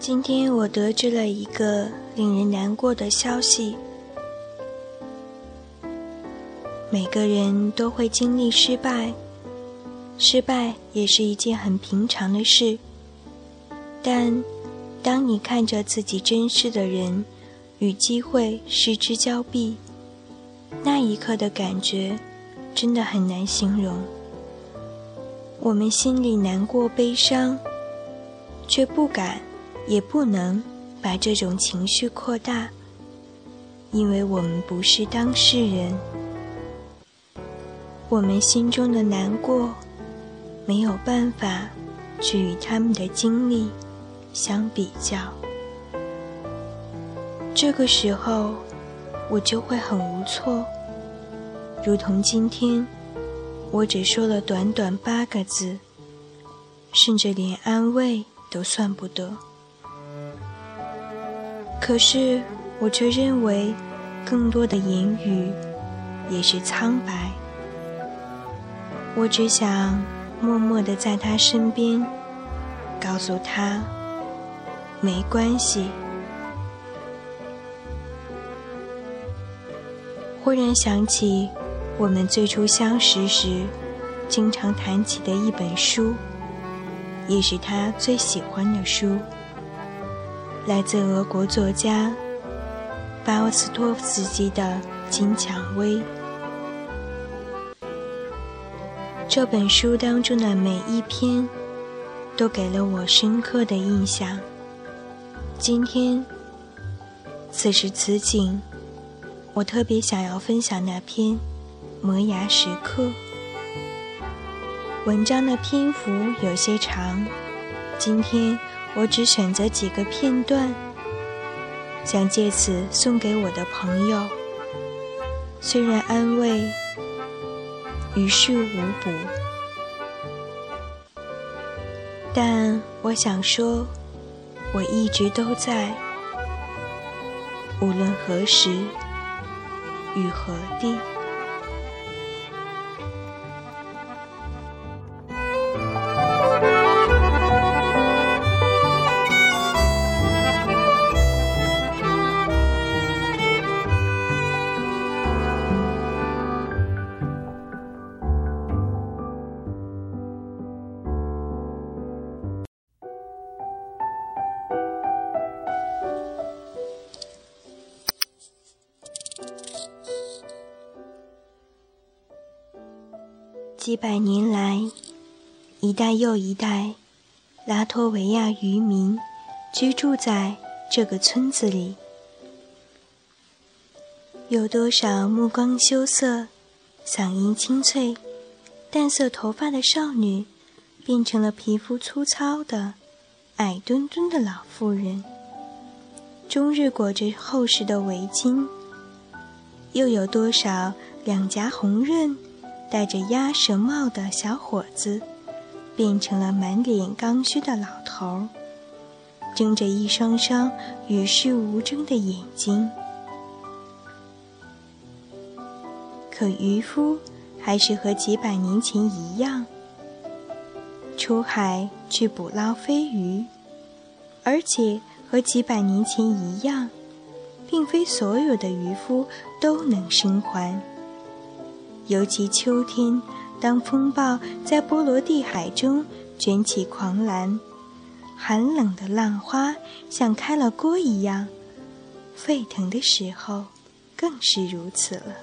今天我得知了一个令人难过的消息。每个人都会经历失败，失败也是一件很平常的事。但当你看着自己珍视的人与机会失之交臂，那一刻的感觉真的很难形容。我们心里难过、悲伤，却不敢。也不能把这种情绪扩大，因为我们不是当事人。我们心中的难过没有办法去与他们的经历相比较。这个时候，我就会很无措，如同今天，我只说了短短八个字，甚至连安慰都算不得。可是，我却认为，更多的言语也是苍白。我只想默默的在他身边，告诉他，没关系。忽然想起，我们最初相识时，经常谈起的一本书，也是他最喜欢的书。来自俄国作家巴沃斯托夫斯基的《金蔷薇》这本书当中的每一篇，都给了我深刻的印象。今天，此时此景，我特别想要分享那篇《磨牙时刻》。文章的篇幅有些长，今天。我只选择几个片段，想借此送给我的朋友。虽然安慰于事无补，但我想说，我一直都在，无论何时与何地。几百年来，一代又一代拉脱维亚渔民居住在这个村子里。有多少目光羞涩、嗓音清脆、淡色头发的少女，变成了皮肤粗糙的、矮墩墩的老妇人，终日裹着厚实的围巾？又有多少两颊红润？戴着鸭舌帽的小伙子，变成了满脸刚须的老头儿，睁着一双双与世无争的眼睛。可渔夫还是和几百年前一样，出海去捕捞飞鱼，而且和几百年前一样，并非所有的渔夫都能生还。尤其秋天，当风暴在波罗的海中卷起狂澜，寒冷的浪花像开了锅一样沸腾的时候，更是如此了。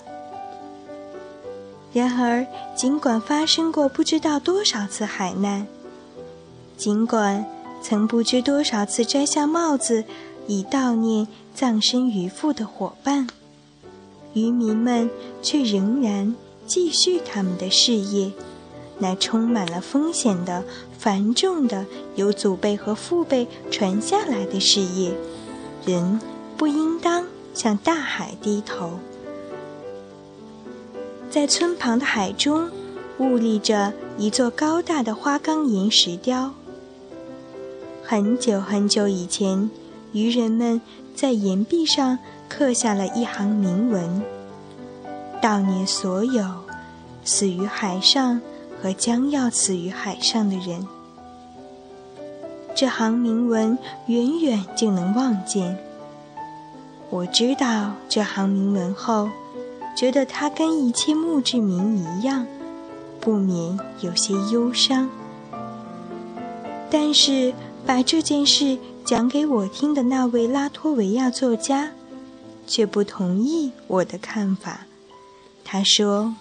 然而，尽管发生过不知道多少次海难，尽管曾不知多少次摘下帽子以悼念葬身鱼腹的伙伴，渔民们却仍然。继续他们的事业，那充满了风险的、繁重的、由祖辈和父辈传下来的事业，人不应当向大海低头。在村旁的海中，兀立着一座高大的花岗岩石雕。很久很久以前，渔人们在岩壁上刻下了一行铭文。悼念所有死于海上和将要死于海上的人。这行铭文远远就能望见。我知道这行铭文后，觉得它跟一切墓志铭一样，不免有些忧伤。但是把这件事讲给我听的那位拉脱维亚作家，却不同意我的看法。他说：“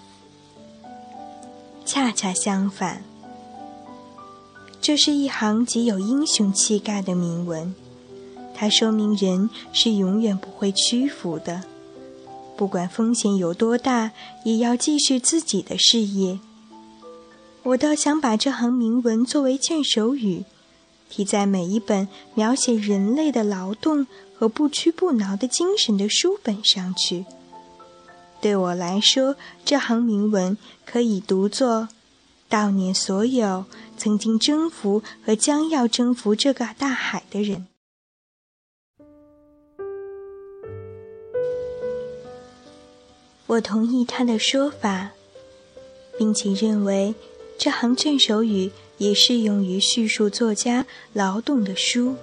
恰恰相反，这是一行极有英雄气概的铭文。”它说明人是永远不会屈服的，不管风险有多大，也要继续自己的事业。我倒想把这行铭文作为劝手语，题在每一本描写人类的劳动和不屈不挠的精神的书本上去。对我来说，这行铭文可以读作悼念所有曾经征服和将要征服这个大海的人。我同意他的说法，并且认为这行卷首语也适用于叙述作家劳动的书。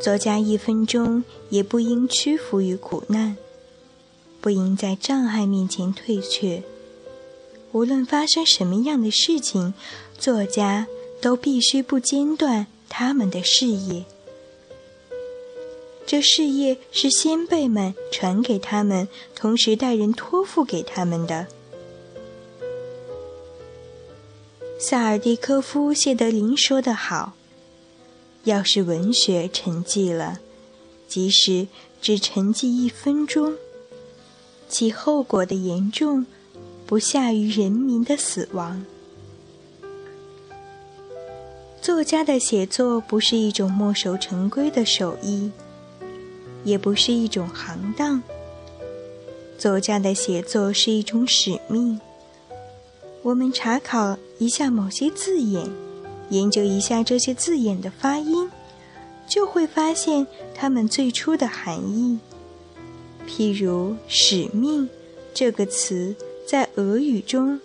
作家一分钟也不应屈服于苦难，不应在障碍面前退却。无论发生什么样的事情，作家都必须不间断他们的事业。这事业是先辈们传给他们，同时代人托付给他们的。萨尔蒂科夫·谢德林说得好：“要是文学沉寂了，即使只沉寂一分钟，其后果的严重，不下于人民的死亡。”作家的写作不是一种墨守成规的手艺。也不是一种行当。作家的写作是一种使命。我们查考一下某些字眼，研究一下这些字眼的发音，就会发现它们最初的含义。譬如“使命”这个词，在俄语中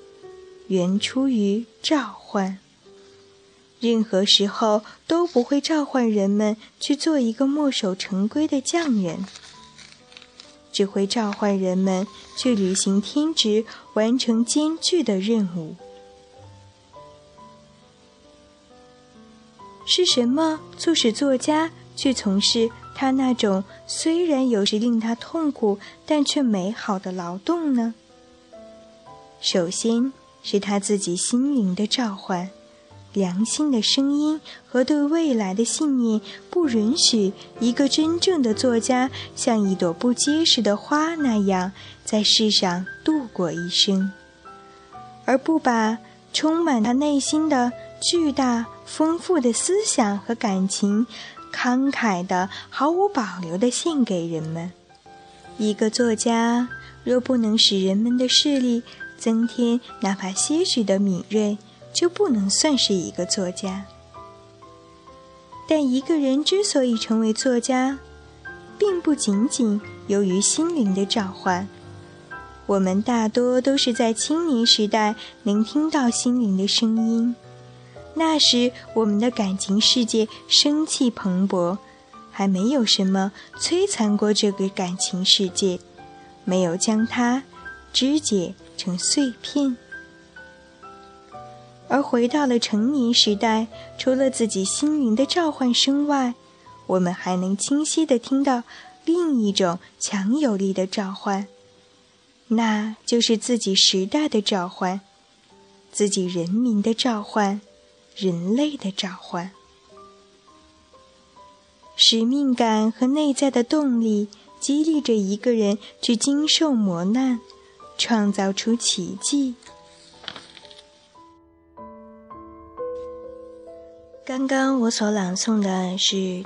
原出于召唤。任何时候都不会召唤人们去做一个墨守成规的匠人，只会召唤人们去履行天职，完成艰巨的任务。是什么促使作家去从事他那种虽然有时令他痛苦但却美好的劳动呢？首先是他自己心灵的召唤。良心的声音和对未来的信念，不允许一个真正的作家像一朵不结实的花那样在世上度过一生，而不把充满他内心的巨大丰富的思想和感情，慷慨的、毫无保留的献给人们。一个作家若不能使人们的视力增添哪怕些许的敏锐，就不能算是一个作家。但一个人之所以成为作家，并不仅仅由于心灵的召唤。我们大多都是在青年时代能听到心灵的声音，那时我们的感情世界生气蓬勃，还没有什么摧残过这个感情世界，没有将它肢解成碎片。而回到了成年时代，除了自己心灵的召唤声外，我们还能清晰地听到另一种强有力的召唤，那就是自己时代的召唤，自己人民的召唤，人类的召唤。使命感和内在的动力激励着一个人去经受磨难，创造出奇迹。刚刚我所朗诵的是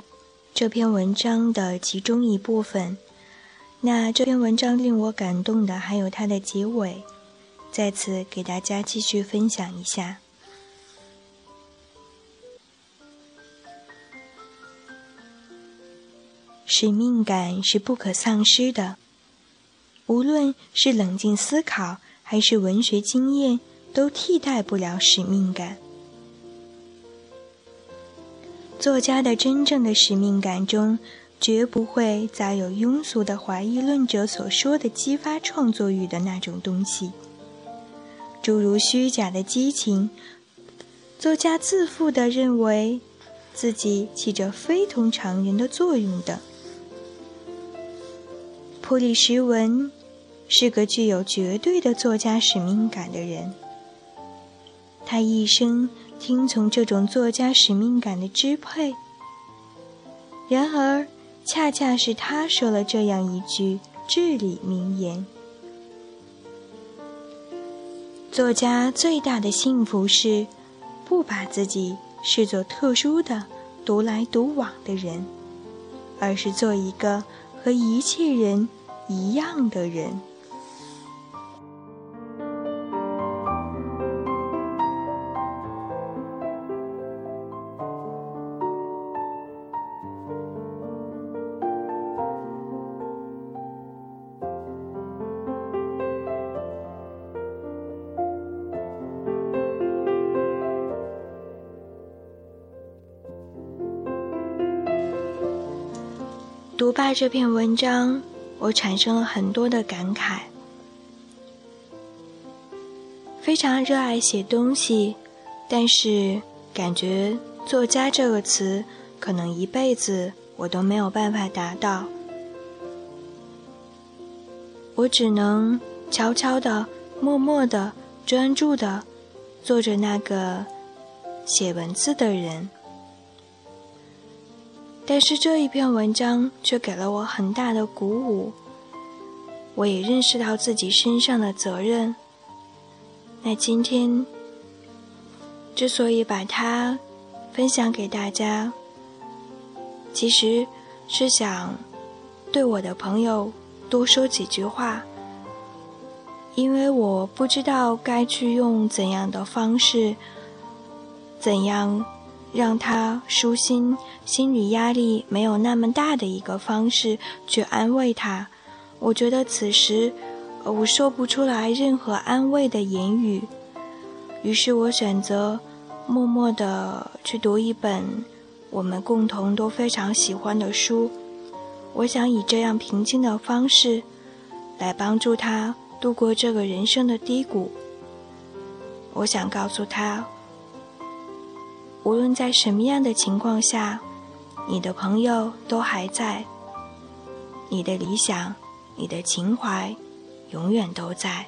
这篇文章的其中一部分。那这篇文章令我感动的还有它的结尾，在此给大家继续分享一下。使命感是不可丧失的，无论是冷静思考还是文学经验，都替代不了使命感。作家的真正的使命感中，绝不会再有庸俗的怀疑论者所说的激发创作欲的那种东西，诸如虚假的激情。作家自负地认为，自己起着非同常人的作用等。普里什文是个具有绝对的作家使命感的人，他一生听从这种作家使命感的支配。然而，恰恰是他说了这样一句至理名言：“作家最大的幸福是。”不把自己视作特殊的、独来独往的人，而是做一个和一切人一样的人。读罢这篇文章，我产生了很多的感慨。非常热爱写东西，但是感觉“作家”这个词，可能一辈子我都没有办法达到。我只能悄悄的、默默的、专注的，做着那个写文字的人。但是这一篇文章却给了我很大的鼓舞，我也认识到自己身上的责任。那今天之所以把它分享给大家，其实是想对我的朋友多说几句话，因为我不知道该去用怎样的方式，怎样。让他舒心，心理压力没有那么大的一个方式去安慰他。我觉得此时，我说不出来任何安慰的言语。于是我选择默默地去读一本我们共同都非常喜欢的书。我想以这样平静的方式，来帮助他度过这个人生的低谷。我想告诉他。无论在什么样的情况下，你的朋友都还在，你的理想、你的情怀，永远都在。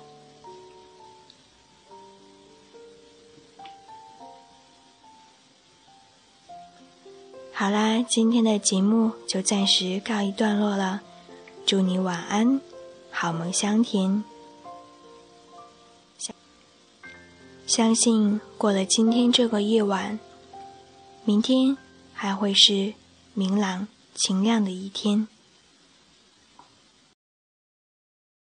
好啦，今天的节目就暂时告一段落了，祝你晚安，好梦香甜。相信过了今天这个夜晚。明天还会是明朗、晴亮的一天。